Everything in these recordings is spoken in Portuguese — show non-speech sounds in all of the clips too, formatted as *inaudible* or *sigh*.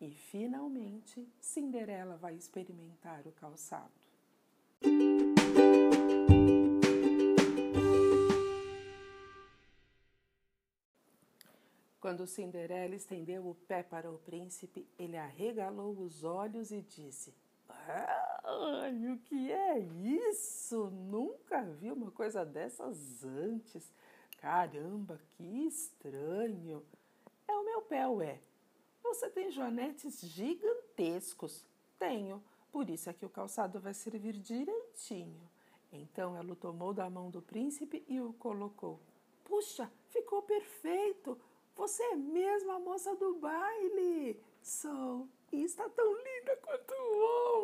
E finalmente, Cinderela vai experimentar o calçado. Quando Cinderela estendeu o pé para o príncipe, ele arregalou os olhos e disse: Ai, o que é isso? Nunca vi uma coisa dessas antes. Caramba, que estranho! É o meu pé, ué. Você tem joanetes gigantescos. Tenho, por isso é que o calçado vai servir direitinho. Então ela o tomou da mão do príncipe e o colocou. Puxa, ficou perfeito! Você é mesmo a moça do baile! Sou, e está tão linda quanto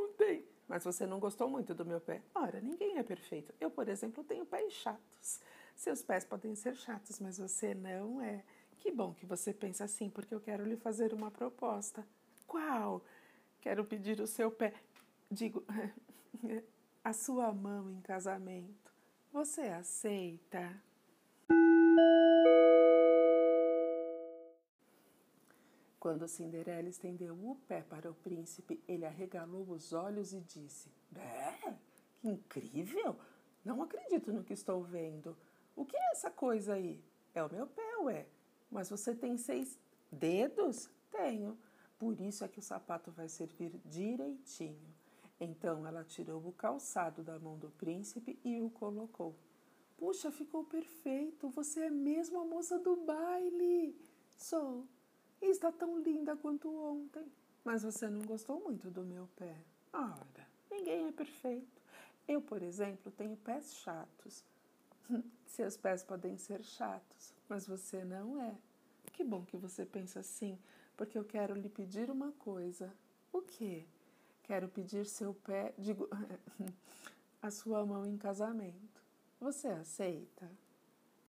ontem! Mas você não gostou muito do meu pé? Ora, ninguém é perfeito. Eu, por exemplo, tenho pés chatos. Seus pés podem ser chatos, mas você não é. Que bom que você pensa assim, porque eu quero lhe fazer uma proposta. Qual? Quero pedir o seu pé, digo, *laughs* a sua mão em casamento. Você aceita? Quando Cinderela estendeu o pé para o príncipe, ele arregalou os olhos e disse: É, que incrível! Não acredito no que estou vendo. O que é essa coisa aí? É o meu pé, ué. Mas você tem seis dedos? Tenho. Por isso é que o sapato vai servir direitinho. Então ela tirou o calçado da mão do príncipe e o colocou. Puxa, ficou perfeito. Você é mesmo a moça do baile. Sou. E está tão linda quanto ontem. Mas você não gostou muito do meu pé. Ora, ninguém é perfeito. Eu, por exemplo, tenho pés chatos. *laughs* Seus pés podem ser chatos, mas você não é. Que bom que você pensa assim, porque eu quero lhe pedir uma coisa. O quê? Quero pedir seu pé, digo, *laughs* a sua mão em casamento. Você aceita?